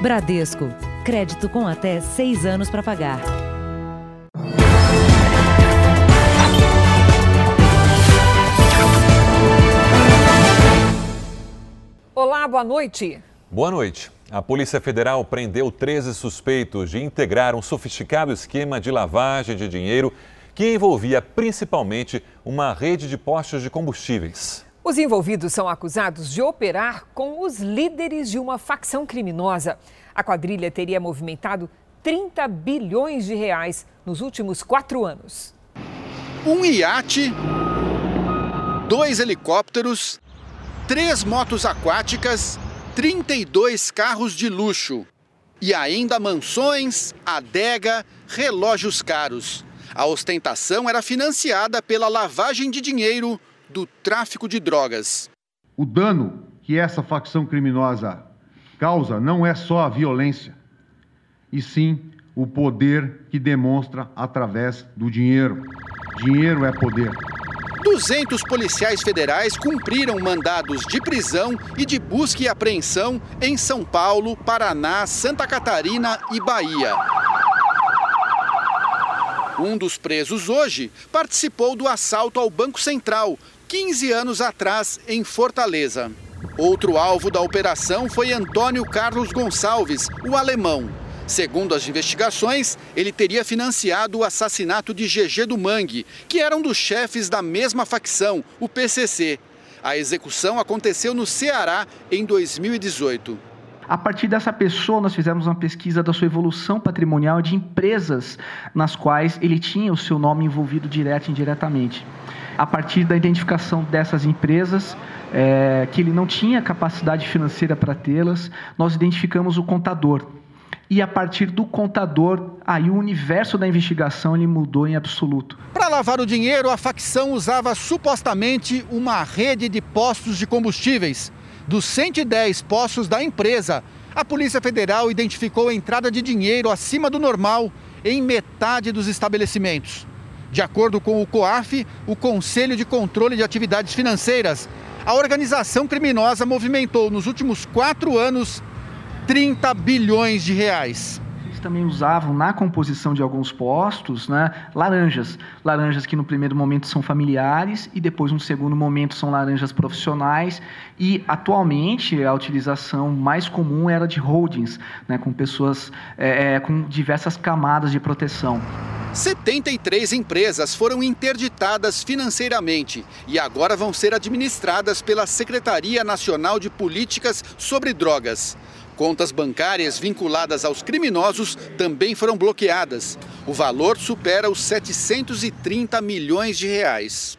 Bradesco. Crédito com até seis anos para pagar. Olá, boa noite. Boa noite. A Polícia Federal prendeu 13 suspeitos de integrar um sofisticado esquema de lavagem de dinheiro que envolvia principalmente uma rede de postos de combustíveis. Os envolvidos são acusados de operar com os líderes de uma facção criminosa. A quadrilha teria movimentado 30 bilhões de reais nos últimos quatro anos. Um iate, dois helicópteros, três motos aquáticas 32 carros de luxo e ainda mansões, adega, relógios caros. A ostentação era financiada pela lavagem de dinheiro do tráfico de drogas. O dano que essa facção criminosa causa não é só a violência, e sim o poder que demonstra através do dinheiro. Dinheiro é poder. 200 policiais federais cumpriram mandados de prisão e de busca e apreensão em São Paulo, Paraná, Santa Catarina e Bahia. Um dos presos hoje participou do assalto ao Banco Central, 15 anos atrás, em Fortaleza. Outro alvo da operação foi Antônio Carlos Gonçalves, o alemão. Segundo as investigações, ele teria financiado o assassinato de GG do Mangue, que era um dos chefes da mesma facção, o PCC. A execução aconteceu no Ceará em 2018. A partir dessa pessoa, nós fizemos uma pesquisa da sua evolução patrimonial de empresas nas quais ele tinha o seu nome envolvido direto e indiretamente. A partir da identificação dessas empresas, é, que ele não tinha capacidade financeira para tê-las, nós identificamos o contador, e a partir do contador, aí o universo da investigação ele mudou em absoluto. Para lavar o dinheiro, a facção usava supostamente uma rede de postos de combustíveis. Dos 110 postos da empresa, a Polícia Federal identificou a entrada de dinheiro acima do normal em metade dos estabelecimentos. De acordo com o COAF, o Conselho de Controle de Atividades Financeiras, a organização criminosa movimentou nos últimos quatro anos 30 bilhões de reais. Eles também usavam na composição de alguns postos né, laranjas. Laranjas que no primeiro momento são familiares e depois, no segundo momento, são laranjas profissionais. E atualmente a utilização mais comum era de holdings, né, com pessoas é, com diversas camadas de proteção. 73 empresas foram interditadas financeiramente e agora vão ser administradas pela Secretaria Nacional de Políticas sobre Drogas. Contas bancárias vinculadas aos criminosos também foram bloqueadas. O valor supera os 730 milhões de reais.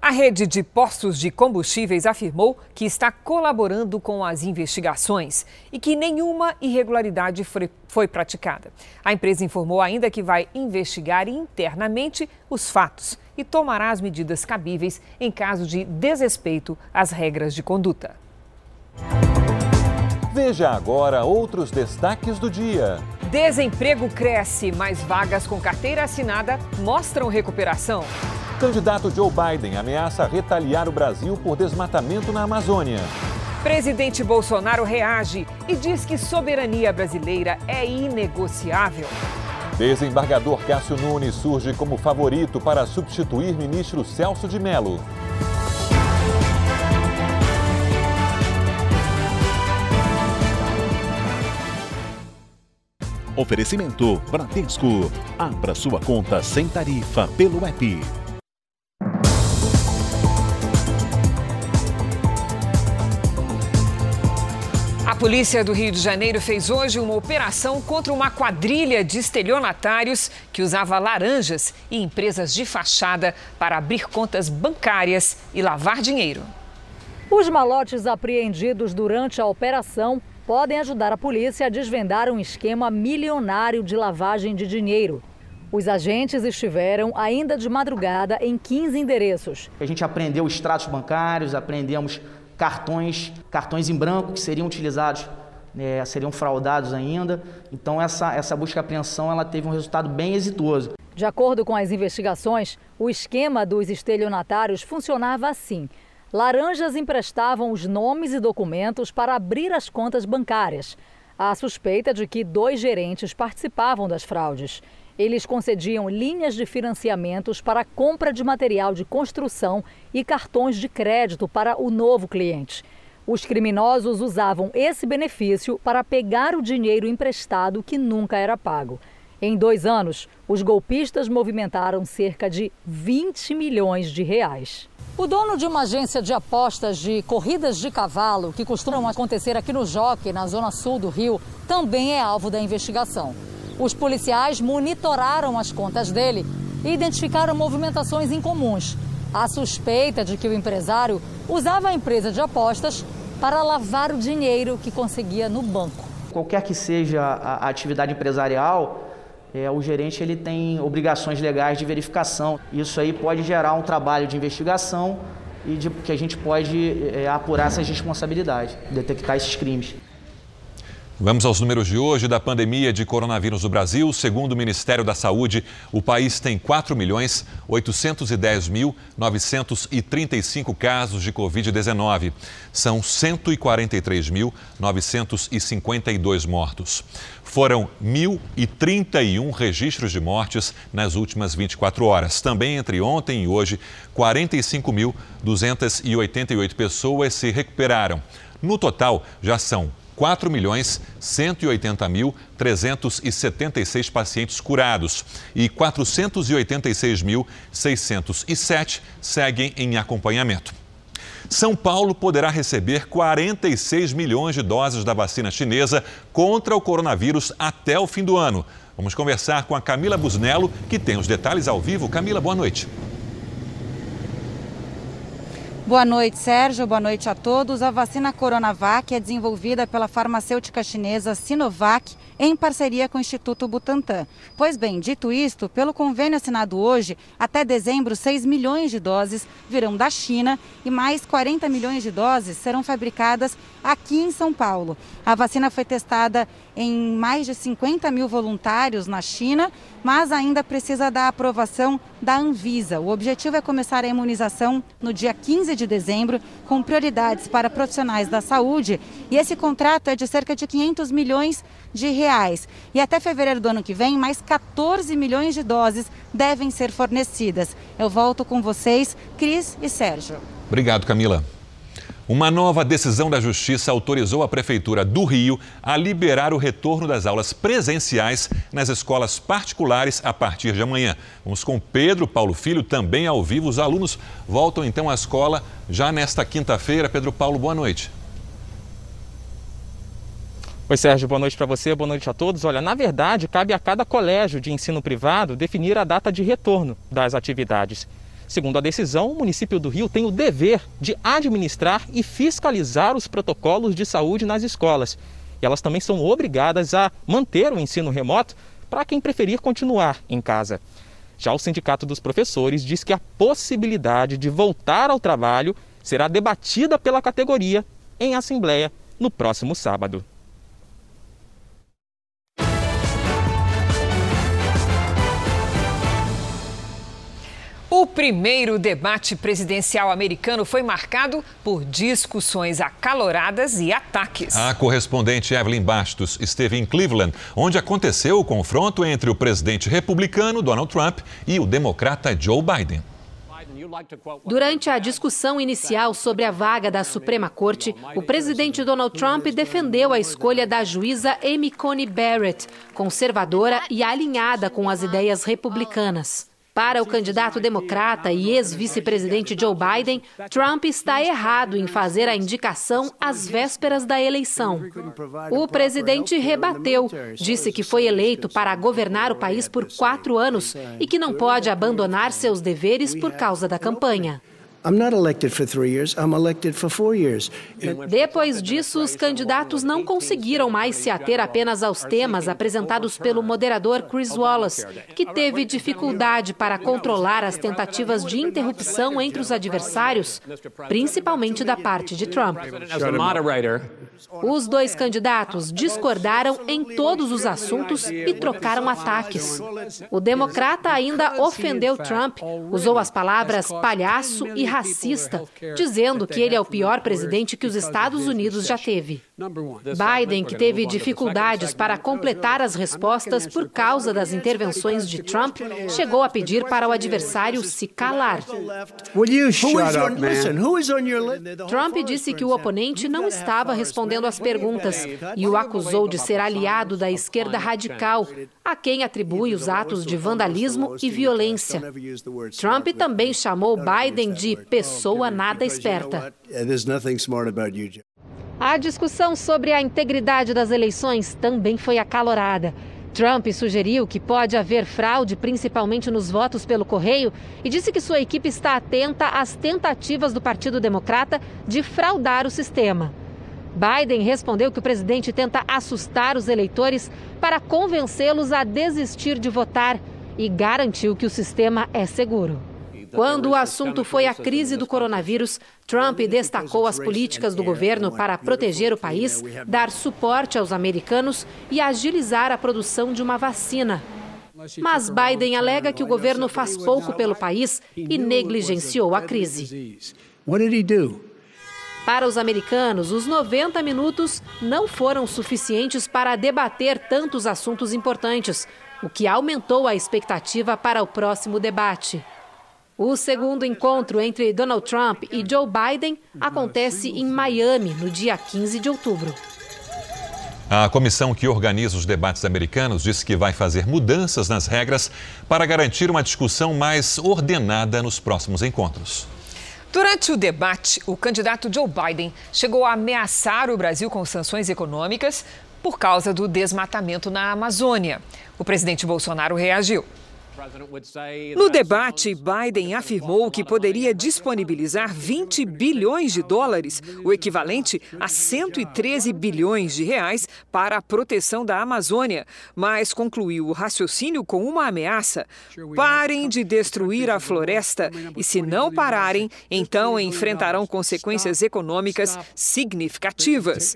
A rede de postos de combustíveis afirmou que está colaborando com as investigações e que nenhuma irregularidade foi, foi, praticada. A empresa informou ainda que vai investigar internamente os fatos e tomará as medidas cabíveis em caso de desrespeito às regras de conduta. Veja agora outros destaques do dia. Desemprego cresce, mas vagas com carteira assinada mostram recuperação. Candidato Joe Biden ameaça retaliar o Brasil por desmatamento na Amazônia. Presidente Bolsonaro reage e diz que soberania brasileira é inegociável. Desembargador Cássio Nunes surge como favorito para substituir ministro Celso de Mello. Oferecimento Bradesco. Abra sua conta sem tarifa pelo app. A polícia do Rio de Janeiro fez hoje uma operação contra uma quadrilha de estelionatários que usava laranjas e empresas de fachada para abrir contas bancárias e lavar dinheiro. Os malotes apreendidos durante a operação podem ajudar a polícia a desvendar um esquema milionário de lavagem de dinheiro. Os agentes estiveram ainda de madrugada em 15 endereços. A gente aprendeu extratos bancários, aprendemos cartões, cartões em branco que seriam utilizados, né, seriam fraudados ainda. Então essa, essa busca e apreensão ela teve um resultado bem exitoso. De acordo com as investigações, o esquema dos estelionatários funcionava assim. Laranjas emprestavam os nomes e documentos para abrir as contas bancárias. Há suspeita de que dois gerentes participavam das fraudes. Eles concediam linhas de financiamentos para compra de material de construção e cartões de crédito para o novo cliente. Os criminosos usavam esse benefício para pegar o dinheiro emprestado que nunca era pago. Em dois anos, os golpistas movimentaram cerca de 20 milhões de reais. O dono de uma agência de apostas de corridas de cavalo, que costumam acontecer aqui no Jockey, na zona sul do Rio, também é alvo da investigação. Os policiais monitoraram as contas dele e identificaram movimentações incomuns. A suspeita de que o empresário usava a empresa de apostas para lavar o dinheiro que conseguia no banco. Qualquer que seja a atividade empresarial, é, o gerente ele tem obrigações legais de verificação. Isso aí pode gerar um trabalho de investigação e de, que a gente pode é, apurar essas responsabilidades, detectar esses crimes. Vamos aos números de hoje da pandemia de coronavírus no Brasil. Segundo o Ministério da Saúde, o país tem 4 milhões 810 mil 935 casos de Covid-19. São 143 mil 952 mortos. Foram 1.031 registros de mortes nas últimas 24 horas. Também entre ontem e hoje, 45.288 pessoas se recuperaram. No total, já são 4 milhões 180 mil 376 pacientes curados e 486 mil 607 seguem em acompanhamento. São Paulo poderá receber 46 milhões de doses da vacina chinesa contra o coronavírus até o fim do ano. Vamos conversar com a Camila Busnello, que tem os detalhes ao vivo. Camila, boa noite. Boa noite, Sérgio. Boa noite a todos. A vacina Coronavac é desenvolvida pela farmacêutica chinesa Sinovac em parceria com o Instituto Butantan. Pois bem, dito isto, pelo convênio assinado hoje, até dezembro, 6 milhões de doses virão da China e mais 40 milhões de doses serão fabricadas aqui em São Paulo. A vacina foi testada em mais de 50 mil voluntários na China, mas ainda precisa da aprovação da Anvisa. O objetivo é começar a imunização no dia 15 de dezembro, com prioridades para profissionais da saúde. E esse contrato é de cerca de 500 milhões de reais. E até fevereiro do ano que vem, mais 14 milhões de doses devem ser fornecidas. Eu volto com vocês, Cris e Sérgio. Obrigado, Camila. Uma nova decisão da Justiça autorizou a Prefeitura do Rio a liberar o retorno das aulas presenciais nas escolas particulares a partir de amanhã. Vamos com Pedro Paulo Filho, também ao vivo. Os alunos voltam então à escola já nesta quinta-feira. Pedro Paulo, boa noite. Oi, Sérgio, boa noite para você, boa noite a todos. Olha, na verdade, cabe a cada colégio de ensino privado definir a data de retorno das atividades. Segundo a decisão, o município do Rio tem o dever de administrar e fiscalizar os protocolos de saúde nas escolas. E elas também são obrigadas a manter o ensino remoto para quem preferir continuar em casa. Já o Sindicato dos Professores diz que a possibilidade de voltar ao trabalho será debatida pela categoria em assembleia no próximo sábado. O primeiro debate presidencial americano foi marcado por discussões acaloradas e ataques. A correspondente Evelyn Bastos esteve em Cleveland, onde aconteceu o confronto entre o presidente republicano Donald Trump e o democrata Joe Biden. Durante a discussão inicial sobre a vaga da Suprema Corte, o presidente Donald Trump defendeu a escolha da juíza Amy Coney Barrett, conservadora e alinhada com as ideias republicanas. Para o candidato democrata e ex-vice-presidente Joe Biden, Trump está errado em fazer a indicação às vésperas da eleição. O presidente rebateu, disse que foi eleito para governar o país por quatro anos e que não pode abandonar seus deveres por causa da campanha. Depois disso, os candidatos não conseguiram mais se ater apenas aos temas apresentados pelo moderador Chris Wallace, que teve dificuldade para controlar as tentativas de interrupção entre os adversários, principalmente da parte de Trump. Os dois candidatos discordaram em todos os assuntos e trocaram ataques. O democrata ainda ofendeu Trump, usou as palavras palhaço e racista, dizendo que ele é o pior presidente que os Estados Unidos já teve. Biden, que teve dificuldades para completar as respostas por causa das intervenções de Trump, chegou a pedir para o adversário se calar. Trump disse que o oponente não estava respondendo às perguntas e o acusou de ser aliado da esquerda radical, a quem atribui os atos de vandalismo e violência. Trump também chamou Biden de pessoa nada esperta. A discussão sobre a integridade das eleições também foi acalorada. Trump sugeriu que pode haver fraude, principalmente nos votos pelo correio, e disse que sua equipe está atenta às tentativas do Partido Democrata de fraudar o sistema. Biden respondeu que o presidente tenta assustar os eleitores para convencê-los a desistir de votar e garantiu que o sistema é seguro. Quando o assunto foi a crise do coronavírus, Trump destacou as políticas do governo para proteger o país, dar suporte aos americanos e agilizar a produção de uma vacina. Mas Biden alega que o governo faz pouco pelo país e negligenciou a crise. Para os americanos, os 90 minutos não foram suficientes para debater tantos assuntos importantes, o que aumentou a expectativa para o próximo debate. O segundo encontro entre Donald Trump e Joe Biden acontece em Miami, no dia 15 de outubro. A comissão que organiza os debates americanos disse que vai fazer mudanças nas regras para garantir uma discussão mais ordenada nos próximos encontros. Durante o debate, o candidato Joe Biden chegou a ameaçar o Brasil com sanções econômicas por causa do desmatamento na Amazônia. O presidente Bolsonaro reagiu. No debate, Biden afirmou que poderia disponibilizar 20 bilhões de dólares, o equivalente a 113 bilhões de reais, para a proteção da Amazônia, mas concluiu o raciocínio com uma ameaça: parem de destruir a floresta e, se não pararem, então enfrentarão consequências econômicas significativas.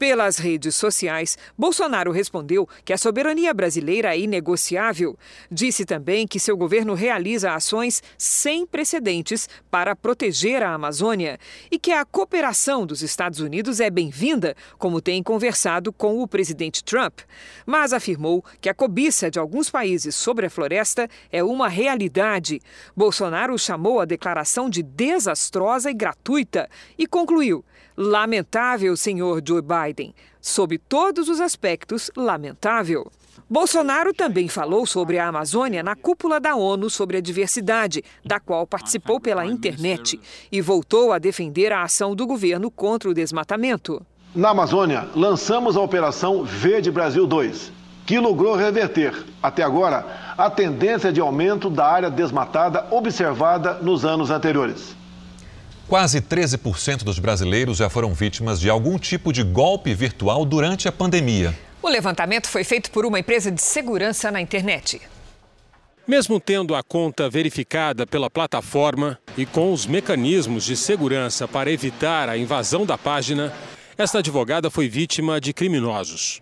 Pelas redes sociais, Bolsonaro respondeu que a soberania brasileira é inegociável. Disse também que seu governo realiza ações sem precedentes para proteger a Amazônia e que a cooperação dos Estados Unidos é bem-vinda, como tem conversado com o presidente Trump. Mas afirmou que a cobiça de alguns países sobre a floresta é uma realidade. Bolsonaro chamou a declaração de desastrosa e gratuita e concluiu Lamentável, senhor Joe Biden. Sob todos os aspectos, lamentável. Bolsonaro também falou sobre a Amazônia na cúpula da ONU sobre a diversidade, da qual participou pela internet, e voltou a defender a ação do governo contra o desmatamento. Na Amazônia, lançamos a Operação Verde Brasil 2, que logrou reverter, até agora, a tendência de aumento da área desmatada observada nos anos anteriores. Quase 13% dos brasileiros já foram vítimas de algum tipo de golpe virtual durante a pandemia. O levantamento foi feito por uma empresa de segurança na internet. Mesmo tendo a conta verificada pela plataforma e com os mecanismos de segurança para evitar a invasão da página, esta advogada foi vítima de criminosos.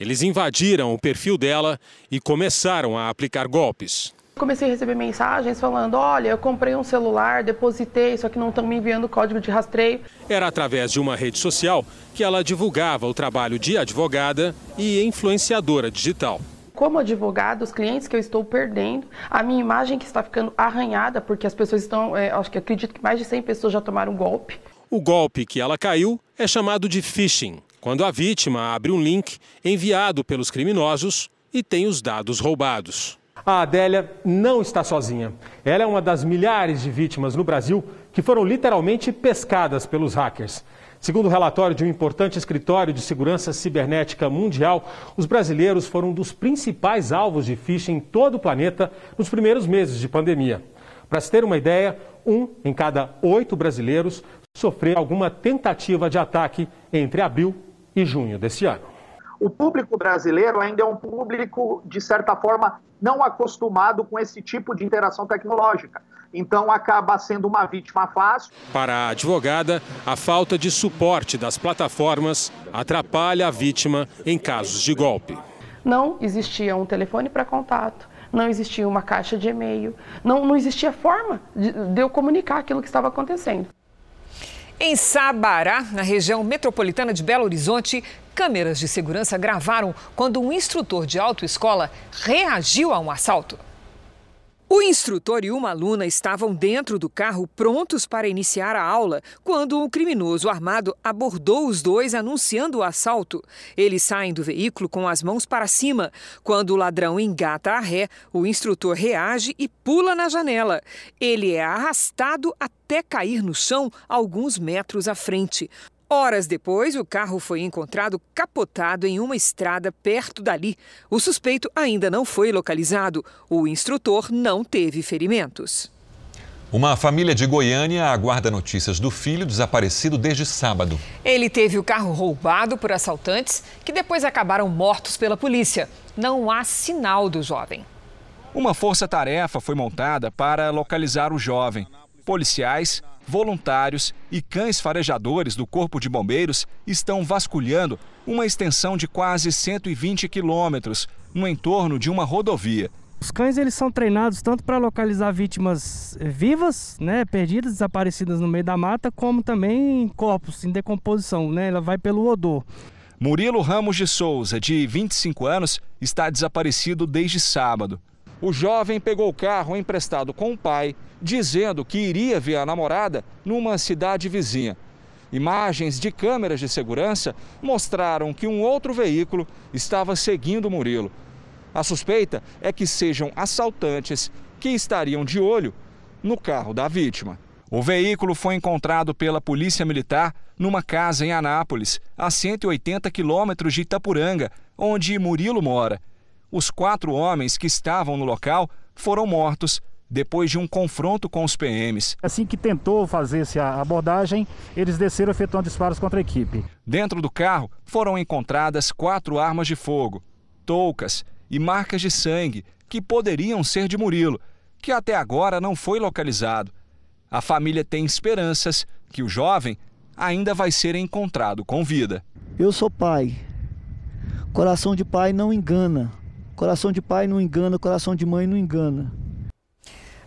Eles invadiram o perfil dela e começaram a aplicar golpes. Comecei a receber mensagens falando: olha, eu comprei um celular, depositei, só que não estão me enviando código de rastreio. Era através de uma rede social que ela divulgava o trabalho de advogada e influenciadora digital. Como advogada, os clientes que eu estou perdendo, a minha imagem que está ficando arranhada, porque as pessoas estão, é, acho que acredito que mais de 100 pessoas já tomaram golpe. O golpe que ela caiu é chamado de phishing, quando a vítima abre um link enviado pelos criminosos e tem os dados roubados. A Adélia não está sozinha. Ela é uma das milhares de vítimas no Brasil que foram literalmente pescadas pelos hackers. Segundo o relatório de um importante escritório de segurança cibernética mundial, os brasileiros foram um dos principais alvos de phishing em todo o planeta nos primeiros meses de pandemia. Para se ter uma ideia, um em cada oito brasileiros sofreu alguma tentativa de ataque entre abril e junho desse ano. O público brasileiro ainda é um público, de certa forma, não acostumado com esse tipo de interação tecnológica. Então acaba sendo uma vítima fácil. Para a advogada, a falta de suporte das plataformas atrapalha a vítima em casos de golpe. Não existia um telefone para contato, não existia uma caixa de e-mail, não, não existia forma de, de eu comunicar aquilo que estava acontecendo. Em Sabará, na região metropolitana de Belo Horizonte, câmeras de segurança gravaram quando um instrutor de autoescola reagiu a um assalto. O instrutor e uma aluna estavam dentro do carro prontos para iniciar a aula quando um criminoso armado abordou os dois anunciando o assalto. Eles saem do veículo com as mãos para cima. Quando o ladrão engata a ré, o instrutor reage e pula na janela. Ele é arrastado até cair no chão alguns metros à frente. Horas depois, o carro foi encontrado capotado em uma estrada perto dali. O suspeito ainda não foi localizado. O instrutor não teve ferimentos. Uma família de Goiânia aguarda notícias do filho desaparecido desde sábado. Ele teve o carro roubado por assaltantes que depois acabaram mortos pela polícia. Não há sinal do jovem. Uma força-tarefa foi montada para localizar o jovem. Policiais voluntários e cães farejadores do Corpo de Bombeiros estão vasculhando uma extensão de quase 120 quilômetros no entorno de uma rodovia. Os cães eles são treinados tanto para localizar vítimas vivas, né, perdidas, desaparecidas no meio da mata, como também corpos em decomposição, né? Ela vai pelo odor. Murilo Ramos de Souza, de 25 anos, está desaparecido desde sábado. O jovem pegou o carro emprestado com o pai dizendo que iria ver a namorada numa cidade vizinha. Imagens de câmeras de segurança mostraram que um outro veículo estava seguindo Murilo. A suspeita é que sejam assaltantes que estariam de olho no carro da vítima. O veículo foi encontrado pela Polícia Militar numa casa em Anápolis, a 180 quilômetros de Itapuranga, onde Murilo mora. Os quatro homens que estavam no local foram mortos depois de um confronto com os PMs. Assim que tentou fazer essa abordagem, eles desceram efetuando disparos contra a equipe. Dentro do carro foram encontradas quatro armas de fogo, toucas e marcas de sangue que poderiam ser de Murilo, que até agora não foi localizado. A família tem esperanças que o jovem ainda vai ser encontrado com vida. Eu sou pai. Coração de pai não engana. Coração de pai não engana, coração de mãe não engana.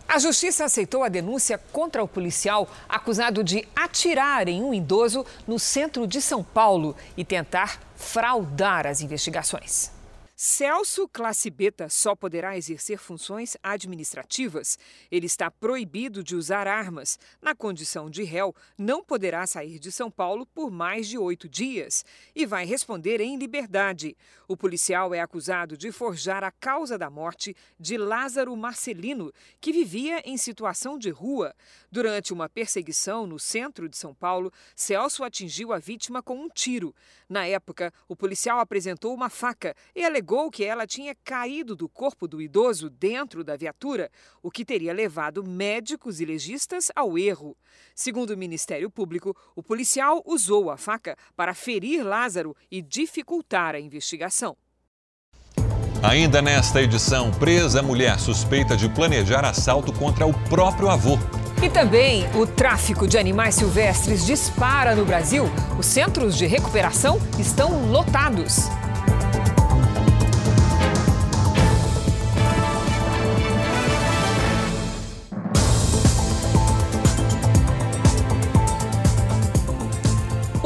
A justiça aceitou a denúncia contra o policial acusado de atirar em um idoso no centro de São Paulo e tentar fraudar as investigações. Celso Classe Beta só poderá exercer funções administrativas. Ele está proibido de usar armas. Na condição de réu, não poderá sair de São Paulo por mais de oito dias e vai responder em liberdade. O policial é acusado de forjar a causa da morte de Lázaro Marcelino, que vivia em situação de rua. Durante uma perseguição no centro de São Paulo, Celso atingiu a vítima com um tiro. Na época, o policial apresentou uma faca e alegou que ela tinha caído do corpo do idoso dentro da viatura, o que teria levado médicos e legistas ao erro. Segundo o Ministério Público, o policial usou a faca para ferir Lázaro e dificultar a investigação. Ainda nesta edição, presa mulher suspeita de planejar assalto contra o próprio avô. E também o tráfico de animais silvestres dispara no Brasil. Os centros de recuperação estão lotados.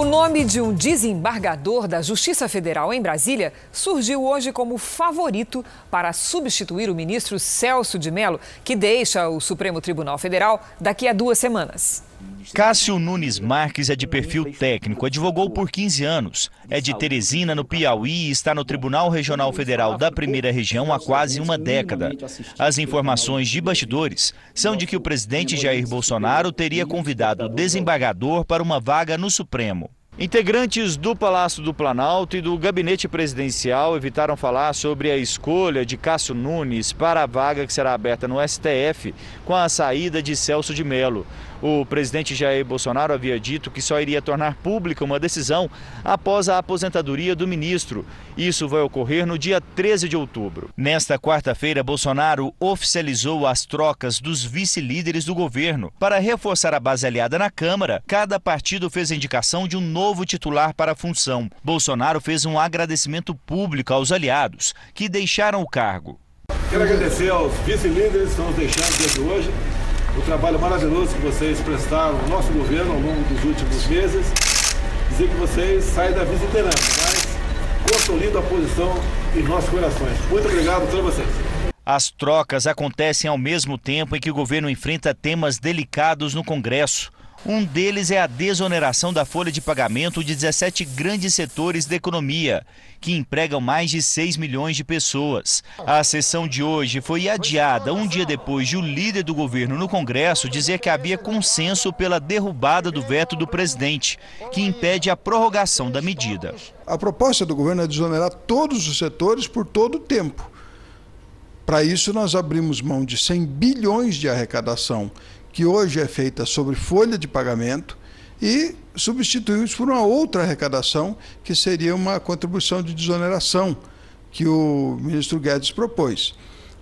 Nome de um desembargador da Justiça Federal em Brasília surgiu hoje como favorito para substituir o ministro Celso de Mello, que deixa o Supremo Tribunal Federal daqui a duas semanas. Cássio Nunes Marques é de perfil técnico, advogou por 15 anos. É de Teresina, no Piauí, e está no Tribunal Regional Federal da Primeira Região há quase uma década. As informações de bastidores são de que o presidente Jair Bolsonaro teria convidado o desembargador para uma vaga no Supremo. Integrantes do Palácio do Planalto e do gabinete presidencial evitaram falar sobre a escolha de Cássio Nunes para a vaga que será aberta no STF com a saída de Celso de Mello. O presidente Jair Bolsonaro havia dito que só iria tornar pública uma decisão após a aposentadoria do ministro. Isso vai ocorrer no dia 13 de outubro. Nesta quarta-feira, Bolsonaro oficializou as trocas dos vice-líderes do governo. Para reforçar a base aliada na Câmara, cada partido fez a indicação de um novo titular para a função. Bolsonaro fez um agradecimento público aos aliados, que deixaram o cargo. Quero agradecer aos vice-líderes que estão deixando desde hoje, o trabalho maravilhoso que vocês prestaram ao nosso governo ao longo dos últimos meses. Dizer que vocês saem da vice-liderança, mas consolidam a posição em nossos corações. Muito obrigado a todos vocês. As trocas acontecem ao mesmo tempo em que o governo enfrenta temas delicados no Congresso. Um deles é a desoneração da folha de pagamento de 17 grandes setores da economia, que empregam mais de 6 milhões de pessoas. A sessão de hoje foi adiada um dia depois de o líder do governo no Congresso dizer que havia consenso pela derrubada do veto do presidente, que impede a prorrogação da medida. A proposta do governo é desonerar todos os setores por todo o tempo. Para isso, nós abrimos mão de 100 bilhões de arrecadação que hoje é feita sobre folha de pagamento, e substituímos por uma outra arrecadação, que seria uma contribuição de desoneração que o ministro Guedes propôs.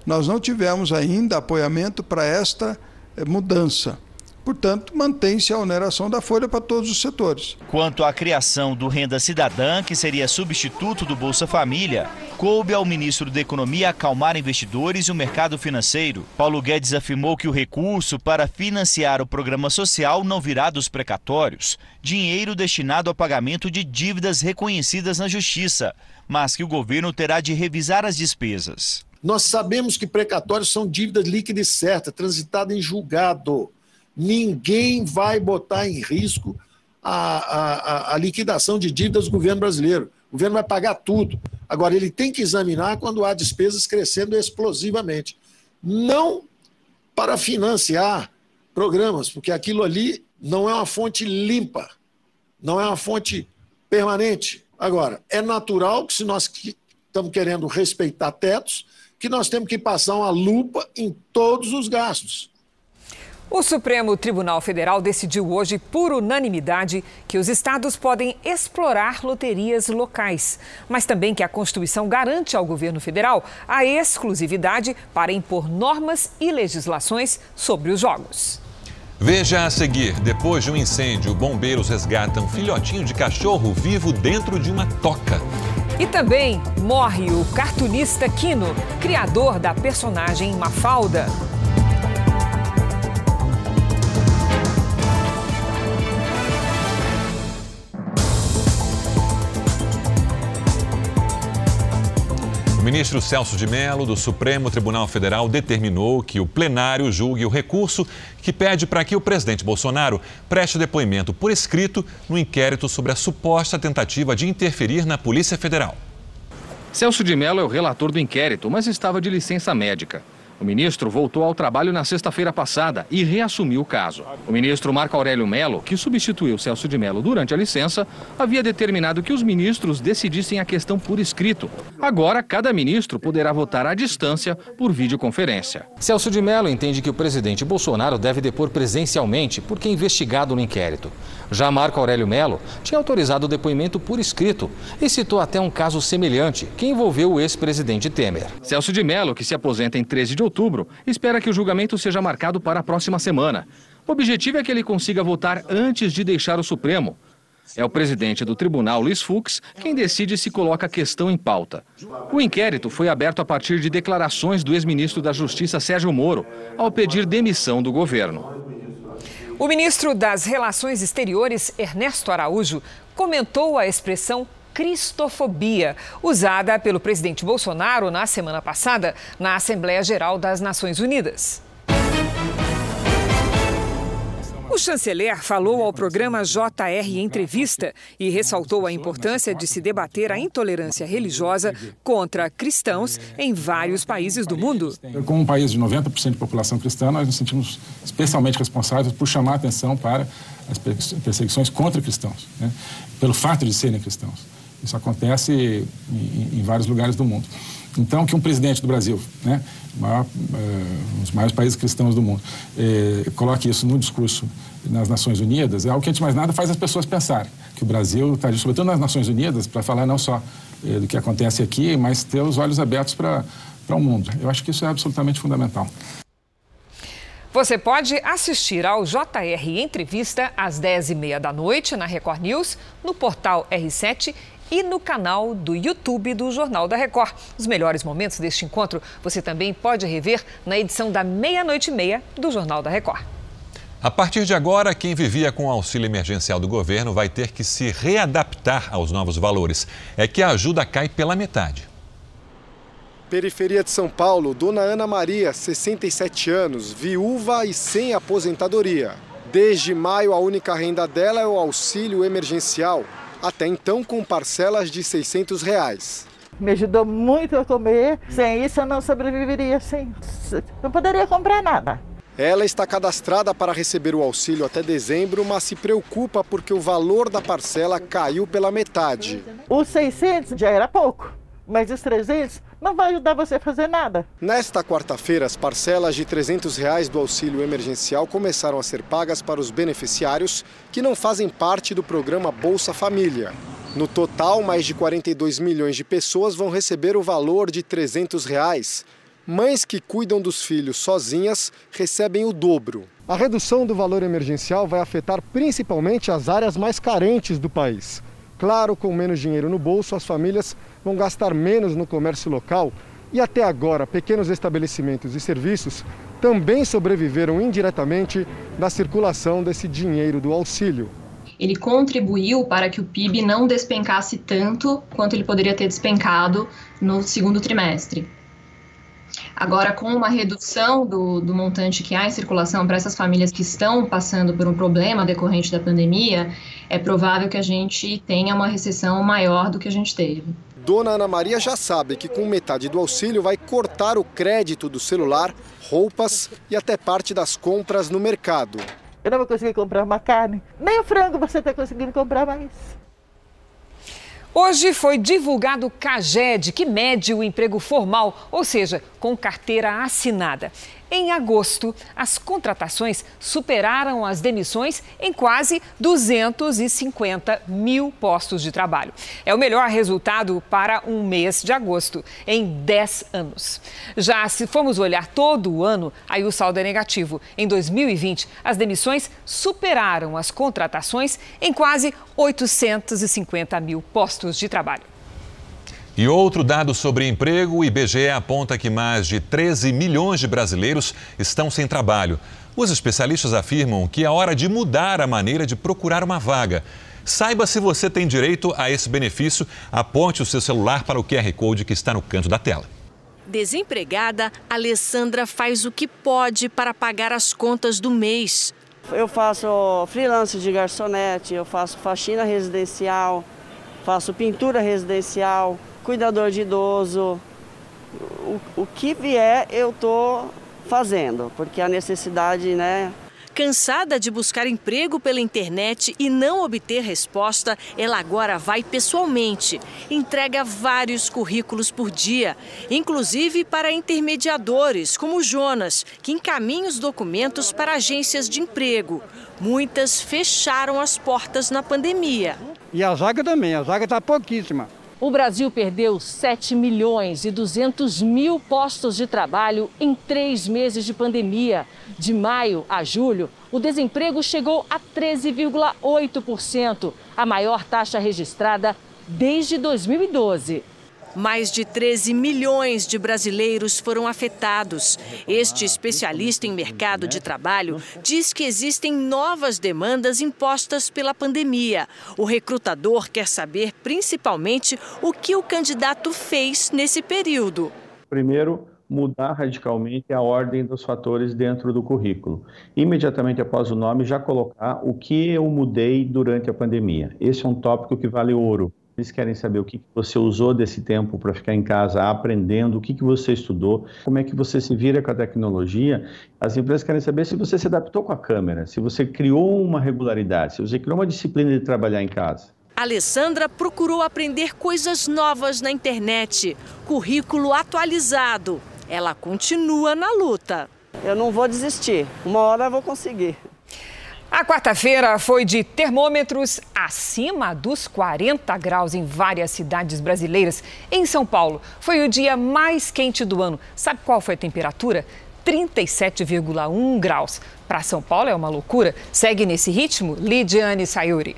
Nós não tivemos ainda apoiamento para esta eh, mudança. Portanto, mantém-se a oneração da folha para todos os setores. Quanto à criação do Renda Cidadã, que seria substituto do Bolsa Família, coube ao ministro da Economia acalmar investidores e o mercado financeiro. Paulo Guedes afirmou que o recurso para financiar o programa social não virá dos precatórios, dinheiro destinado ao pagamento de dívidas reconhecidas na Justiça, mas que o governo terá de revisar as despesas. Nós sabemos que precatórios são dívidas líquidas certas, transitadas em julgado ninguém vai botar em risco a, a, a, liquidação de dívidas do governo brasileiro. O governo vai pagar tudo. Agora, ele tem que examinar quando há despesas crescendo explosivamente. Não para financiar programas, porque aquilo ali não é uma fonte limpa, não é uma fonte permanente. Agora, é natural que se nós estamos querendo respeitar tetos, que nós temos que passar uma lupa em todos os gastos. O Supremo Tribunal Federal decidiu hoje, por unanimidade, que os estados podem explorar loterias locais, mas também que a Constituição garante ao governo federal a exclusividade para impor normas e legislações sobre os jogos. Veja a seguir: depois de um incêndio, bombeiros resgatam um filhotinho de cachorro vivo dentro de uma toca. E também morre o cartunista Kino, criador da personagem Mafalda. Ministro Celso de Mello, do Supremo Tribunal Federal, determinou que o plenário julgue o recurso que pede para que o presidente Bolsonaro preste depoimento por escrito no inquérito sobre a suposta tentativa de interferir na Polícia Federal. Celso de Mello é o relator do inquérito, mas estava de licença médica. O ministro voltou ao trabalho na sexta-feira passada e reassumiu o caso. O ministro Marco Aurélio Melo, que substituiu Celso de Mello durante a licença, havia determinado que os ministros decidissem a questão por escrito. Agora, cada ministro poderá votar à distância por videoconferência. Celso de Mello entende que o presidente Bolsonaro deve depor presencialmente porque é investigado no inquérito. Já Marco Aurélio Melo tinha autorizado o depoimento por escrito e citou até um caso semelhante que envolveu o ex-presidente Temer. Celso de Mello, que se aposenta em 13 de outubro, espera que o julgamento seja marcado para a próxima semana. O objetivo é que ele consiga votar antes de deixar o Supremo. É o presidente do tribunal, Luiz Fux, quem decide se coloca a questão em pauta. O inquérito foi aberto a partir de declarações do ex-ministro da Justiça, Sérgio Moro, ao pedir demissão do governo. O ministro das Relações Exteriores, Ernesto Araújo, comentou a expressão cristofobia, usada pelo presidente Bolsonaro na semana passada na Assembleia Geral das Nações Unidas. O chanceler falou ao programa JR Entrevista e ressaltou a importância de se debater a intolerância religiosa contra cristãos em vários países do mundo. Como um país de 90% de população cristã, nós nos sentimos especialmente responsáveis por chamar a atenção para as perseguições contra cristãos, né? pelo fato de serem cristãos. Isso acontece em, em vários lugares do mundo. Então, que um presidente do Brasil, né, maior, uh, um dos maiores países cristãos do mundo, eh, coloque isso no discurso nas Nações Unidas, é algo que, antes de mais nada, faz as pessoas pensarem que o Brasil está, sobretudo nas Nações Unidas, para falar não só eh, do que acontece aqui, mas ter os olhos abertos para o mundo. Eu acho que isso é absolutamente fundamental. Você pode assistir ao JR Entrevista às 10h30 da noite na Record News, no portal R7 e no canal do YouTube do Jornal da Record. Os melhores momentos deste encontro você também pode rever na edição da meia-noite e meia do Jornal da Record. A partir de agora, quem vivia com o auxílio emergencial do governo vai ter que se readaptar aos novos valores. É que a ajuda cai pela metade. Periferia de São Paulo, Dona Ana Maria, 67 anos, viúva e sem aposentadoria. Desde maio, a única renda dela é o auxílio emergencial, até então com parcelas de 600 reais. Me ajudou muito a comer, sem isso eu não sobreviveria, sem... não poderia comprar nada. Ela está cadastrada para receber o auxílio até dezembro, mas se preocupa porque o valor da parcela caiu pela metade. Os 600 já era pouco, mas os 300 não vai ajudar você a fazer nada. Nesta quarta-feira, as parcelas de 300 reais do auxílio emergencial começaram a ser pagas para os beneficiários que não fazem parte do programa Bolsa Família. No total, mais de 42 milhões de pessoas vão receber o valor de 300 reais. Mães que cuidam dos filhos sozinhas recebem o dobro. A redução do valor emergencial vai afetar principalmente as áreas mais carentes do país. Claro, com menos dinheiro no bolso, as famílias vão gastar menos no comércio local e até agora pequenos estabelecimentos e serviços também sobreviveram indiretamente da circulação desse dinheiro do auxílio. Ele contribuiu para que o PIB não despencasse tanto quanto ele poderia ter despencado no segundo trimestre. Agora, com uma redução do, do montante que há em circulação para essas famílias que estão passando por um problema decorrente da pandemia, é provável que a gente tenha uma recessão maior do que a gente teve. Dona Ana Maria já sabe que com metade do auxílio vai cortar o crédito do celular, roupas e até parte das compras no mercado. Eu não vou conseguir comprar uma carne, nem o frango você está conseguindo comprar mais. Hoje foi divulgado o CAGED, que mede o emprego formal, ou seja, com carteira assinada. Em agosto, as contratações superaram as demissões em quase 250 mil postos de trabalho. É o melhor resultado para um mês de agosto, em 10 anos. Já se formos olhar todo o ano, aí o saldo é negativo. Em 2020, as demissões superaram as contratações em quase 850 mil postos de trabalho. E outro dado sobre emprego, o IBGE aponta que mais de 13 milhões de brasileiros estão sem trabalho. Os especialistas afirmam que é hora de mudar a maneira de procurar uma vaga. Saiba se você tem direito a esse benefício, aponte o seu celular para o QR Code que está no canto da tela. Desempregada, Alessandra faz o que pode para pagar as contas do mês. Eu faço freelance de garçonete, eu faço faxina residencial, faço pintura residencial, cuidador de idoso, o, o que vier eu estou fazendo, porque a necessidade, né? Cansada de buscar emprego pela internet e não obter resposta, ela agora vai pessoalmente. Entrega vários currículos por dia, inclusive para intermediadores, como o Jonas, que encaminha os documentos para agências de emprego. Muitas fecharam as portas na pandemia. E a zaga também, a zaga está pouquíssima. O Brasil perdeu 7 milhões e 200 mil postos de trabalho em três meses de pandemia. De maio a julho, o desemprego chegou a 13,8%, a maior taxa registrada desde 2012. Mais de 13 milhões de brasileiros foram afetados. Este especialista em mercado de trabalho diz que existem novas demandas impostas pela pandemia. O recrutador quer saber principalmente o que o candidato fez nesse período. Primeiro, mudar radicalmente a ordem dos fatores dentro do currículo. Imediatamente após o nome, já colocar o que eu mudei durante a pandemia. Esse é um tópico que vale ouro. Eles querem saber o que você usou desse tempo para ficar em casa aprendendo, o que você estudou, como é que você se vira com a tecnologia. As empresas querem saber se você se adaptou com a câmera, se você criou uma regularidade, se você criou uma disciplina de trabalhar em casa. Alessandra procurou aprender coisas novas na internet, currículo atualizado. Ela continua na luta. Eu não vou desistir, uma hora eu vou conseguir. A quarta-feira foi de termômetros acima dos 40 graus em várias cidades brasileiras. Em São Paulo, foi o dia mais quente do ano. Sabe qual foi a temperatura? 37,1 graus. Para São Paulo é uma loucura. Segue nesse ritmo, Lidiane Sayuri.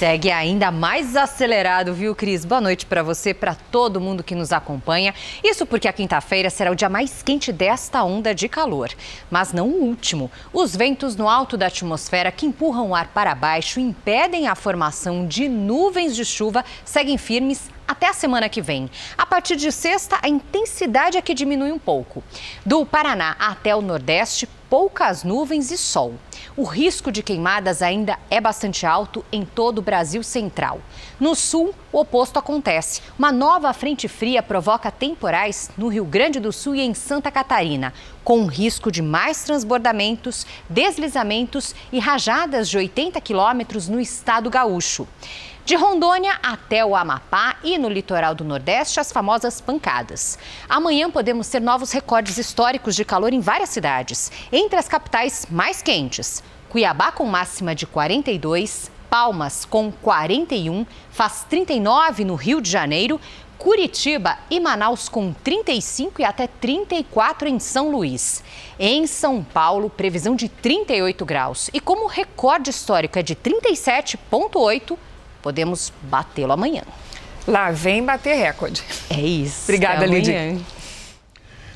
Segue ainda mais acelerado, viu, Cris? Boa noite para você, para todo mundo que nos acompanha. Isso porque a quinta-feira será o dia mais quente desta onda de calor. Mas não o último. Os ventos no alto da atmosfera que empurram o ar para baixo e impedem a formação de nuvens de chuva seguem firmes até a semana que vem. A partir de sexta, a intensidade aqui diminui um pouco. Do Paraná até o Nordeste, poucas nuvens e sol. O risco de queimadas ainda é bastante alto em todo o Brasil central. No sul, o oposto acontece. Uma nova frente fria provoca temporais no Rio Grande do Sul e em Santa Catarina, com risco de mais transbordamentos, deslizamentos e rajadas de 80 quilômetros no estado gaúcho. De Rondônia até o Amapá e no litoral do Nordeste, as famosas pancadas. Amanhã podemos ter novos recordes históricos de calor em várias cidades. Entre as capitais mais quentes, Cuiabá com máxima de 42, Palmas com 41, faz 39 no Rio de Janeiro, Curitiba e Manaus com 35 e até 34 em São Luís. Em São Paulo, previsão de 38 graus. E como o recorde histórico é de 37,8, podemos batê-lo amanhã. Lá vem bater recorde. É isso. Obrigada, Lidia.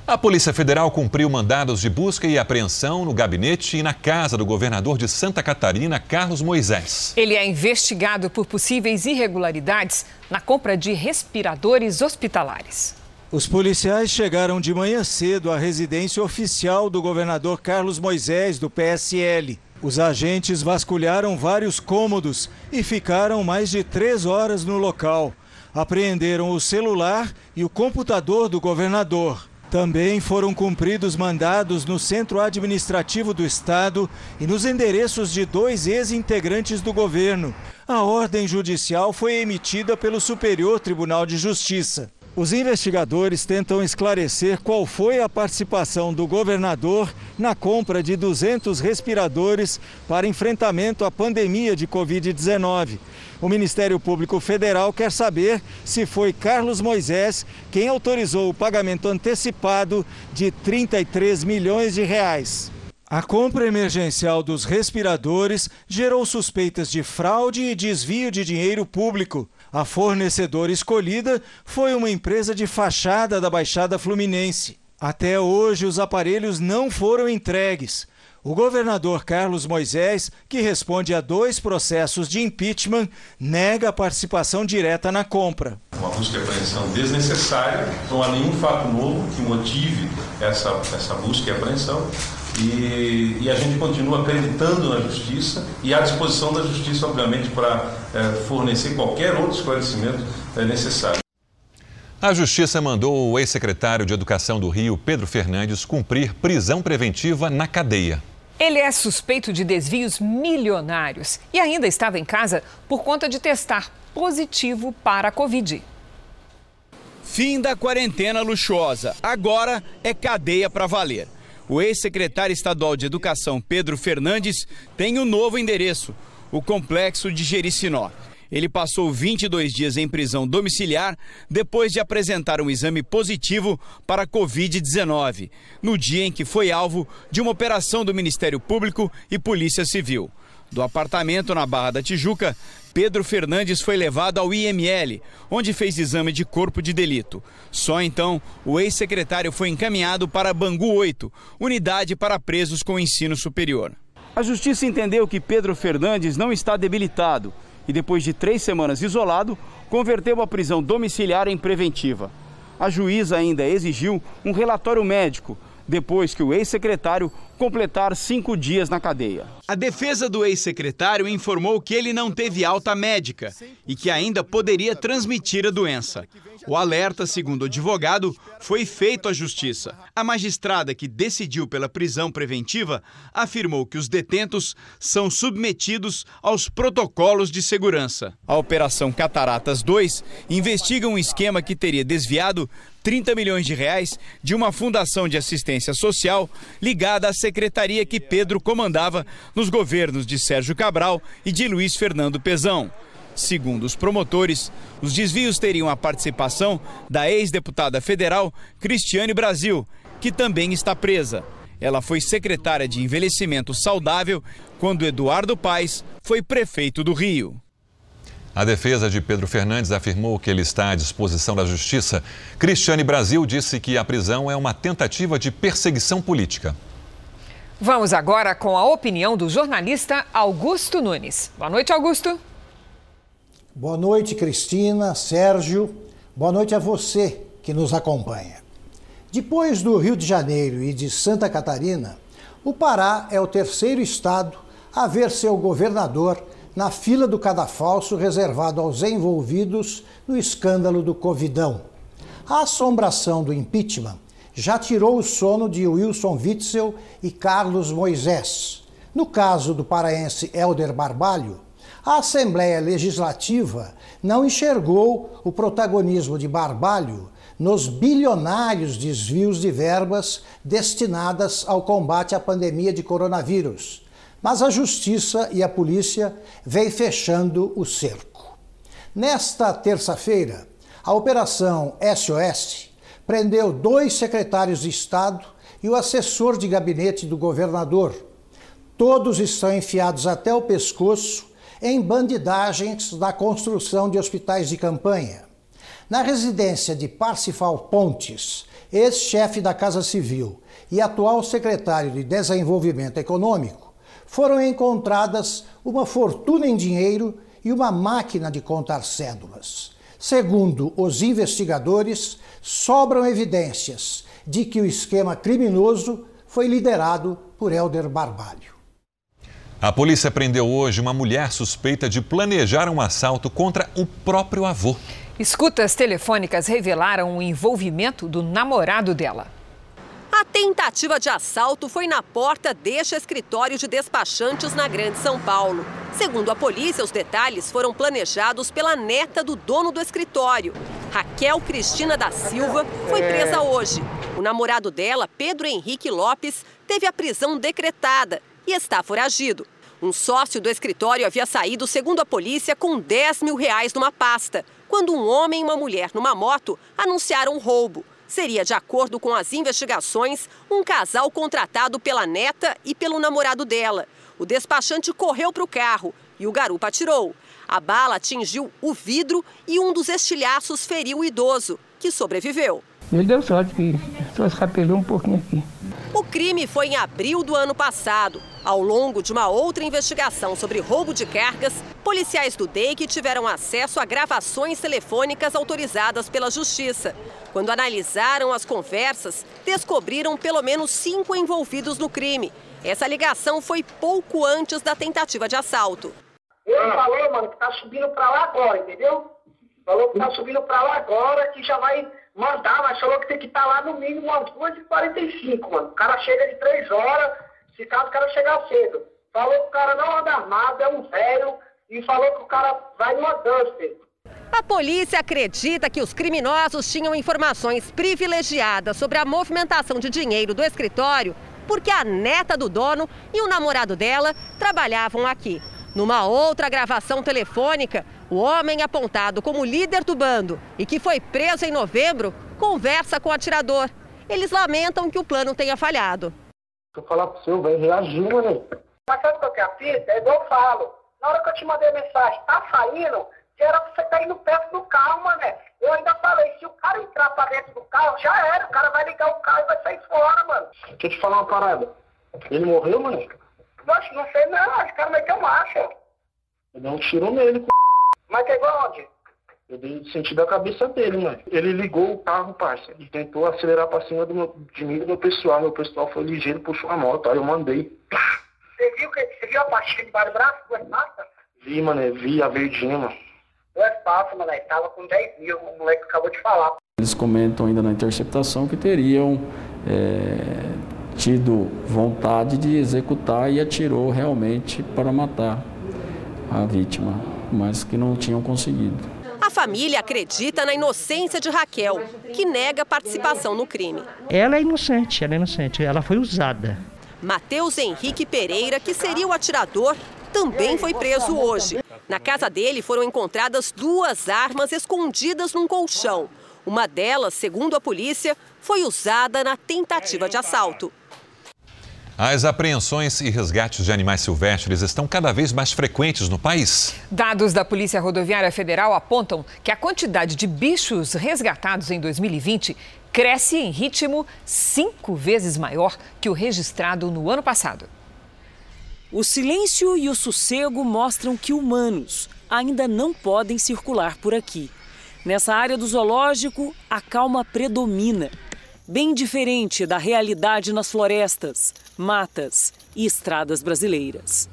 A Polícia Federal cumpriu mandados de busca e apreensão no gabinete e na casa do governador de Santa Catarina, Carlos Moisés. Ele é investigado por possíveis irregularidades na compra de respiradores hospitalares. Os policiais chegaram de manhã cedo à residência oficial do governador Carlos Moisés, do PSL. Os agentes vasculharam vários cômodos e ficaram mais de três horas no local. Apreenderam o celular e o computador do governador. Também foram cumpridos mandados no Centro Administrativo do Estado e nos endereços de dois ex-integrantes do governo. A ordem judicial foi emitida pelo Superior Tribunal de Justiça. Os investigadores tentam esclarecer qual foi a participação do governador na compra de 200 respiradores para enfrentamento à pandemia de Covid-19. O Ministério Público Federal quer saber se foi Carlos Moisés quem autorizou o pagamento antecipado de 33 milhões de reais. A compra emergencial dos respiradores gerou suspeitas de fraude e desvio de dinheiro público. A fornecedora escolhida foi uma empresa de fachada da Baixada Fluminense. Até hoje, os aparelhos não foram entregues. O governador Carlos Moisés, que responde a dois processos de impeachment, nega a participação direta na compra. Uma busca e apreensão desnecessária, não há nenhum fato novo que motive essa, essa busca e apreensão. E, e, a gente continua acreditando na justiça e à disposição da justiça, obviamente, para é, fornecer qualquer outro esclarecimento é, necessário. A Justiça mandou o ex-secretário de Educação do Rio, Pedro Fernandes, cumprir prisão preventiva na cadeia. Ele é suspeito de desvios milionários e ainda estava em casa por conta de testar positivo para a Covid. Fim da quarentena luxuosa. Agora é cadeia para valer. O ex-secretário estadual de Educação, Pedro Fernandes, tem um novo endereço, o complexo de Jericinó. Ele passou 22 dias em prisão domiciliar depois de apresentar um exame positivo para Covid-19, no dia em que foi alvo de uma operação do Ministério Público e Polícia Civil. Do apartamento na Barra da Tijuca, Pedro Fernandes foi levado ao IML, onde fez exame de corpo de delito. Só então, o ex-secretário foi encaminhado para Bangu 8, unidade para presos com ensino superior. A justiça entendeu que Pedro Fernandes não está debilitado e, depois de três semanas isolado, converteu a prisão domiciliar em preventiva. A juíza ainda exigiu um relatório médico depois que o ex-secretário completar cinco dias na cadeia. A defesa do ex-secretário informou que ele não teve alta médica e que ainda poderia transmitir a doença. O alerta, segundo o advogado, foi feito à justiça. A magistrada que decidiu pela prisão preventiva afirmou que os detentos são submetidos aos protocolos de segurança. A Operação Cataratas 2 investiga um esquema que teria desviado 30 milhões de reais de uma fundação de assistência social ligada à secretaria que Pedro comandava nos governos de Sérgio Cabral e de Luiz Fernando Pezão. Segundo os promotores, os desvios teriam a participação da ex-deputada federal Cristiane Brasil, que também está presa. Ela foi secretária de Envelhecimento Saudável quando Eduardo Paes foi prefeito do Rio. A defesa de Pedro Fernandes afirmou que ele está à disposição da justiça. Cristiane Brasil disse que a prisão é uma tentativa de perseguição política. Vamos agora com a opinião do jornalista Augusto Nunes. Boa noite, Augusto. Boa noite, Cristina, Sérgio. Boa noite a você que nos acompanha. Depois do Rio de Janeiro e de Santa Catarina, o Pará é o terceiro estado a ver seu governador na fila do cadafalso reservado aos envolvidos no escândalo do Covidão. A assombração do impeachment já tirou o sono de Wilson Witzel e Carlos Moisés. No caso do paraense Helder Barbalho, a Assembleia Legislativa não enxergou o protagonismo de Barbalho nos bilionários desvios de verbas destinadas ao combate à pandemia de coronavírus. Mas a Justiça e a Polícia vêm fechando o cerco. Nesta terça-feira, a Operação SOS prendeu dois secretários de Estado e o assessor de gabinete do governador. Todos estão enfiados até o pescoço em bandidagens da construção de hospitais de campanha. Na residência de Parsifal Pontes, ex-chefe da Casa Civil e atual secretário de Desenvolvimento Econômico, foram encontradas uma fortuna em dinheiro e uma máquina de contar cédulas. Segundo os investigadores, sobram evidências de que o esquema criminoso foi liderado por Helder Barbalho. A polícia prendeu hoje uma mulher suspeita de planejar um assalto contra o próprio avô. Escutas telefônicas revelaram o envolvimento do namorado dela. A tentativa de assalto foi na porta deste escritório de despachantes na Grande São Paulo. Segundo a polícia, os detalhes foram planejados pela neta do dono do escritório. Raquel Cristina da Silva foi presa hoje. O namorado dela, Pedro Henrique Lopes, teve a prisão decretada e está foragido. Um sócio do escritório havia saído, segundo a polícia, com 10 mil reais numa pasta, quando um homem e uma mulher numa moto anunciaram roubo. Seria, de acordo com as investigações, um casal contratado pela neta e pelo namorado dela. O despachante correu para o carro e o garupa atirou. A bala atingiu o vidro e um dos estilhaços feriu o idoso, que sobreviveu. Me deu sorte que só escapelou um pouquinho aqui. O crime foi em abril do ano passado. Ao longo de uma outra investigação sobre roubo de cargas, policiais do DEIC tiveram acesso a gravações telefônicas autorizadas pela Justiça. Quando analisaram as conversas, descobriram pelo menos cinco envolvidos no crime. Essa ligação foi pouco antes da tentativa de assalto. Ele falou, mano, que tá subindo para lá agora, entendeu? Falou que tá subindo para lá agora, que já vai mandar, mas falou que tem que estar tá lá no mínimo umas 2h45, mano. O cara chega de 3 horas, se caso o cara chegar cedo. Falou que o cara não anda armado, é um velho, e falou que o cara vai numa Duster. A polícia acredita que os criminosos tinham informações privilegiadas sobre a movimentação de dinheiro do escritório porque a neta do dono e o namorado dela trabalhavam aqui. Numa outra gravação telefônica, o homem apontado como líder do bando e que foi preso em novembro conversa com o atirador. Eles lamentam que o plano tenha falhado. Vou falar pro seu, velho, reagiu, né? Mas sabe qual que é a fita? É igual eu falo. Na hora que eu te mandei a mensagem, tá saindo, era pra você tá indo perto do carro, mané. Eu ainda falei, se o cara entrar pra dentro do carro, já era. O cara vai ligar o carro e vai sair fora, mano. Deixa eu te falar uma parada. Ele morreu, mano? Nossa, não sei não. Esse cara meteu marcha. Ele não tirou nele, c... Mas pegou onde? Eu dei sentido a cabeça dele, mano. Ele ligou o carro, parça. E tentou acelerar pra cima do meu, de mim e do meu pessoal. Meu pessoal foi ligeiro, puxou a moto. Aí eu mandei. Você viu, que, você viu a pastilha de vários braços, duas passas? Vi, mano. Vi a verdinha, mano. Duas passas, mano. Tava com 10 mil. O moleque acabou de falar. Eles comentam ainda na interceptação que teriam é, tido vontade de executar e atirou realmente para matar a vítima, mas que não tinham conseguido. A família acredita na inocência de Raquel, que nega participação no crime. Ela é inocente, ela é inocente, ela foi usada. Mateus Henrique Pereira, que seria o atirador, também foi preso hoje. Na casa dele foram encontradas duas armas escondidas num colchão. Uma delas, segundo a polícia, foi usada na tentativa de assalto. As apreensões e resgates de animais silvestres estão cada vez mais frequentes no país. Dados da Polícia Rodoviária Federal apontam que a quantidade de bichos resgatados em 2020 cresce em ritmo cinco vezes maior que o registrado no ano passado. O silêncio e o sossego mostram que humanos ainda não podem circular por aqui. Nessa área do zoológico, a calma predomina bem diferente da realidade nas florestas, matas e estradas brasileiras.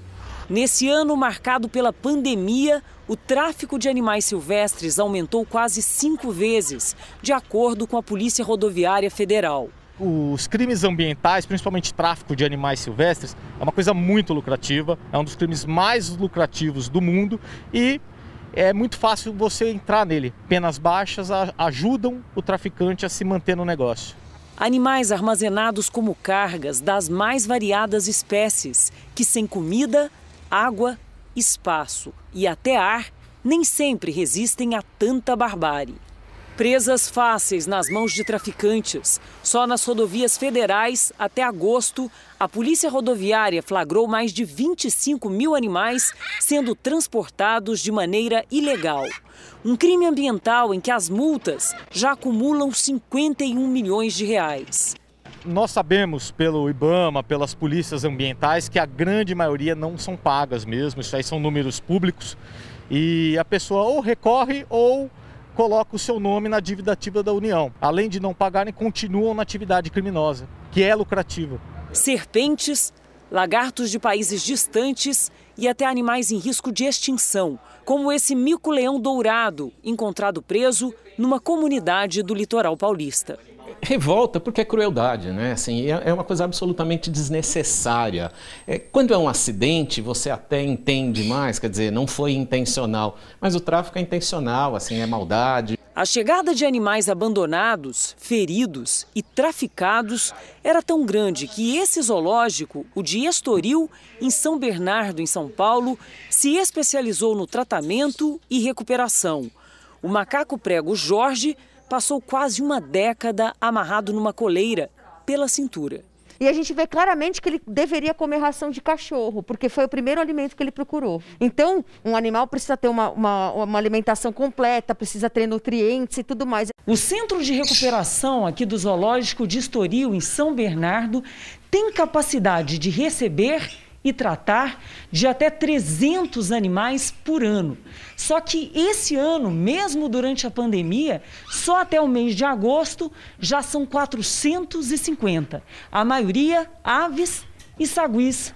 Nesse ano marcado pela pandemia, o tráfico de animais silvestres aumentou quase cinco vezes, de acordo com a Polícia Rodoviária Federal. Os crimes ambientais, principalmente tráfico de animais silvestres, é uma coisa muito lucrativa, é um dos crimes mais lucrativos do mundo e é muito fácil você entrar nele. Penas baixas ajudam o traficante a se manter no negócio. Animais armazenados como cargas das mais variadas espécies, que sem comida, água, espaço e até ar, nem sempre resistem a tanta barbárie. Presas fáceis nas mãos de traficantes. Só nas rodovias federais, até agosto, a Polícia Rodoviária flagrou mais de 25 mil animais sendo transportados de maneira ilegal. Um crime ambiental em que as multas já acumulam 51 milhões de reais. Nós sabemos pelo IBAMA, pelas polícias ambientais, que a grande maioria não são pagas mesmo, isso aí são números públicos. E a pessoa ou recorre ou coloca o seu nome na dívida ativa da União. Além de não pagarem, continuam na atividade criminosa, que é lucrativa. Serpentes, lagartos de países distantes e até animais em risco de extinção, como esse mico-leão dourado, encontrado preso numa comunidade do litoral paulista revolta porque é crueldade, né? Assim, é, é uma coisa absolutamente desnecessária. É, quando é um acidente, você até entende mais, quer dizer, não foi intencional, mas o tráfico é intencional, assim, é maldade. A chegada de animais abandonados, feridos e traficados era tão grande que esse zoológico, o de Estoril, em São Bernardo, em São Paulo, se especializou no tratamento e recuperação. O macaco prego Jorge passou quase uma década amarrado numa coleira pela cintura. E a gente vê claramente que ele deveria comer ração de cachorro, porque foi o primeiro alimento que ele procurou. Então, um animal precisa ter uma, uma, uma, alimentação completa, precisa ter nutrientes e tudo mais. O Centro de Recuperação aqui do Zoológico de Estoril, em São Bernardo, tem capacidade de receber e tratar de até 300 animais por ano. Só que esse ano, mesmo durante a pandemia, só até o mês de agosto já são 450. A maioria aves e saguis,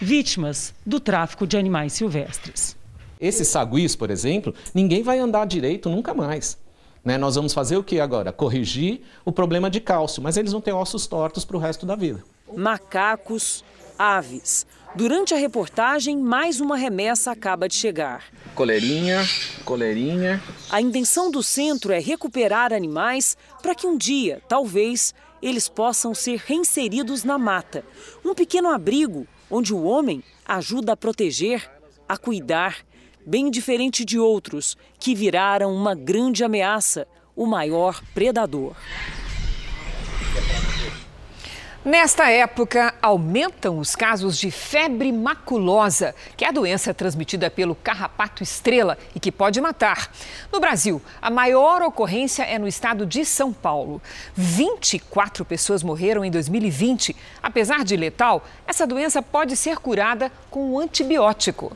vítimas do tráfico de animais silvestres. Esses saguis, por exemplo, ninguém vai andar direito nunca mais. Né? Nós vamos fazer o que agora? Corrigir o problema de cálcio, mas eles vão ter ossos tortos para o resto da vida. Macacos, aves. Durante a reportagem, mais uma remessa acaba de chegar. Coleirinha, coleirinha. A intenção do centro é recuperar animais para que um dia, talvez, eles possam ser reinseridos na mata. Um pequeno abrigo onde o homem ajuda a proteger, a cuidar, bem diferente de outros que viraram uma grande ameaça, o maior predador. Nesta época, aumentam os casos de febre maculosa, que é a doença transmitida pelo carrapato estrela e que pode matar. No Brasil, a maior ocorrência é no estado de São Paulo. 24 pessoas morreram em 2020. Apesar de letal, essa doença pode ser curada com um antibiótico.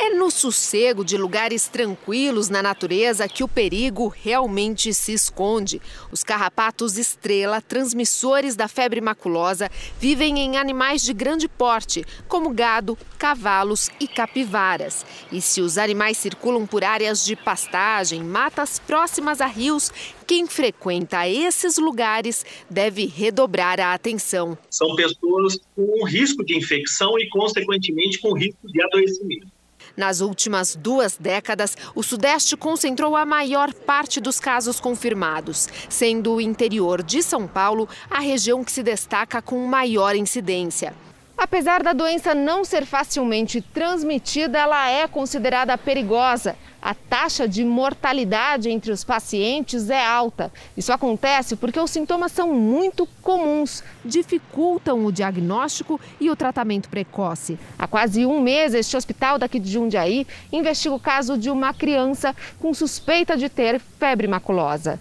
É no sossego de lugares tranquilos na natureza que o perigo realmente se esconde. Os carrapatos estrela, transmissores da febre maculosa, vivem em animais de grande porte, como gado, cavalos e capivaras. E se os animais circulam por áreas de pastagem, matas próximas a rios, quem frequenta esses lugares deve redobrar a atenção. São pessoas com risco de infecção e, consequentemente, com risco de adoecimento. Nas últimas duas décadas, o Sudeste concentrou a maior parte dos casos confirmados, sendo o interior de São Paulo a região que se destaca com maior incidência. Apesar da doença não ser facilmente transmitida, ela é considerada perigosa. A taxa de mortalidade entre os pacientes é alta. Isso acontece porque os sintomas são muito comuns, dificultam o diagnóstico e o tratamento precoce. Há quase um mês, este hospital daqui de Jundiaí investiga o caso de uma criança com suspeita de ter febre maculosa.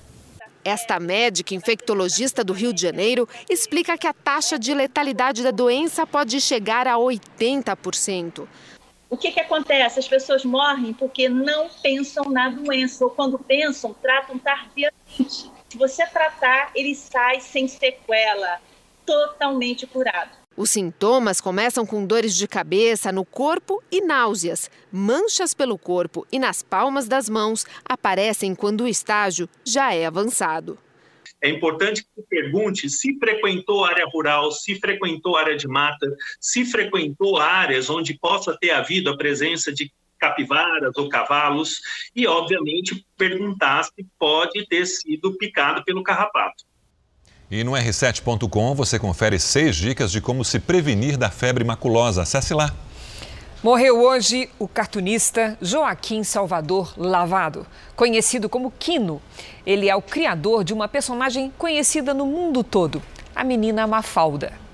Esta médica infectologista do Rio de Janeiro explica que a taxa de letalidade da doença pode chegar a 80%. O que, que acontece? As pessoas morrem porque não pensam na doença, ou quando pensam, tratam tardiamente. Se você tratar, ele sai sem sequela, totalmente curado. Os sintomas começam com dores de cabeça no corpo e náuseas. Manchas pelo corpo e nas palmas das mãos aparecem quando o estágio já é avançado. É importante que pergunte se frequentou área rural, se frequentou área de mata, se frequentou áreas onde possa ter havido a presença de capivaras ou cavalos e, obviamente, perguntar se pode ter sido picado pelo carrapato. E no r7.com você confere seis dicas de como se prevenir da febre maculosa. Acesse lá. Morreu hoje o cartunista Joaquim Salvador Lavado, conhecido como Quino. Ele é o criador de uma personagem conhecida no mundo todo, a menina Mafalda.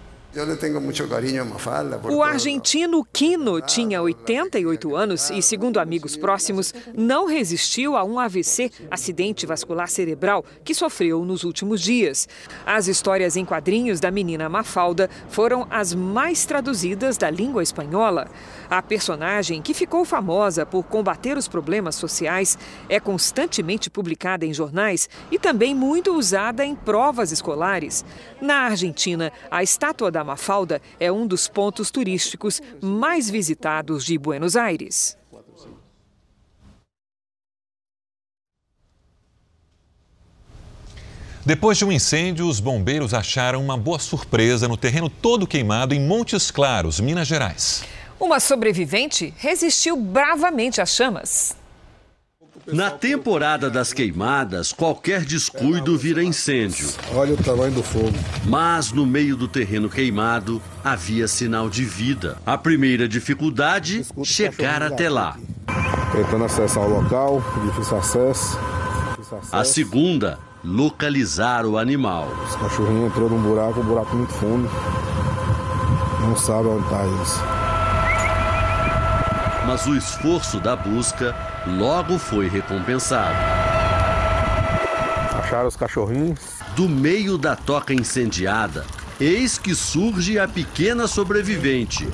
O argentino Quino tinha 88 anos e, segundo amigos próximos, não resistiu a um AVC, acidente vascular cerebral, que sofreu nos últimos dias. As histórias em quadrinhos da menina Mafalda foram as mais traduzidas da língua espanhola. A personagem, que ficou famosa por combater os problemas sociais, é constantemente publicada em jornais e também muito usada em provas escolares. Na Argentina, a estátua da Mafalda é um dos pontos turísticos mais visitados de Buenos Aires. Depois de um incêndio, os bombeiros acharam uma boa surpresa no terreno todo queimado em Montes Claros, Minas Gerais. Uma sobrevivente resistiu bravamente às chamas. Na temporada das queimadas, qualquer descuido vira incêndio. Olha o tamanho do fogo. Mas no meio do terreno queimado havia sinal de vida. A primeira dificuldade, chegar até lá. Tentando acessar o local, difícil acesso. A segunda, localizar o animal. Os cachorrinhos entrou num buraco, um buraco muito fundo. Não sabe onde está eles mas o esforço da busca logo foi recompensado. Acharam os cachorrinhos? Do meio da toca incendiada, eis que surge a pequena sobrevivente.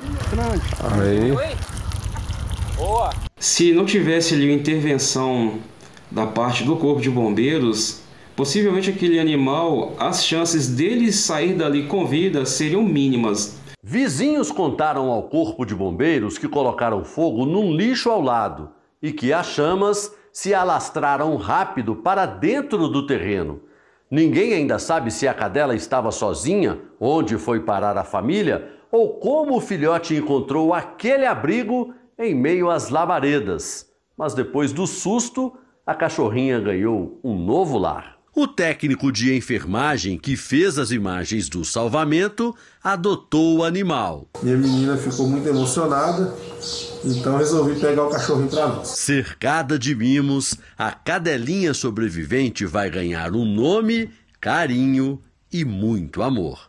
Aí. Boa. Se não tivesse ali uma intervenção da parte do corpo de bombeiros, possivelmente aquele animal, as chances dele sair dali com vida seriam mínimas. Vizinhos contaram ao corpo de bombeiros que colocaram fogo num lixo ao lado e que as chamas se alastraram rápido para dentro do terreno. Ninguém ainda sabe se a cadela estava sozinha, onde foi parar a família ou como o filhote encontrou aquele abrigo em meio às labaredas. Mas depois do susto, a cachorrinha ganhou um novo lar. O técnico de enfermagem que fez as imagens do salvamento adotou o animal. Minha menina ficou muito emocionada, então resolvi pegar o cachorrinho para nós. Cercada de mimos, a cadelinha sobrevivente vai ganhar um nome, carinho e muito amor.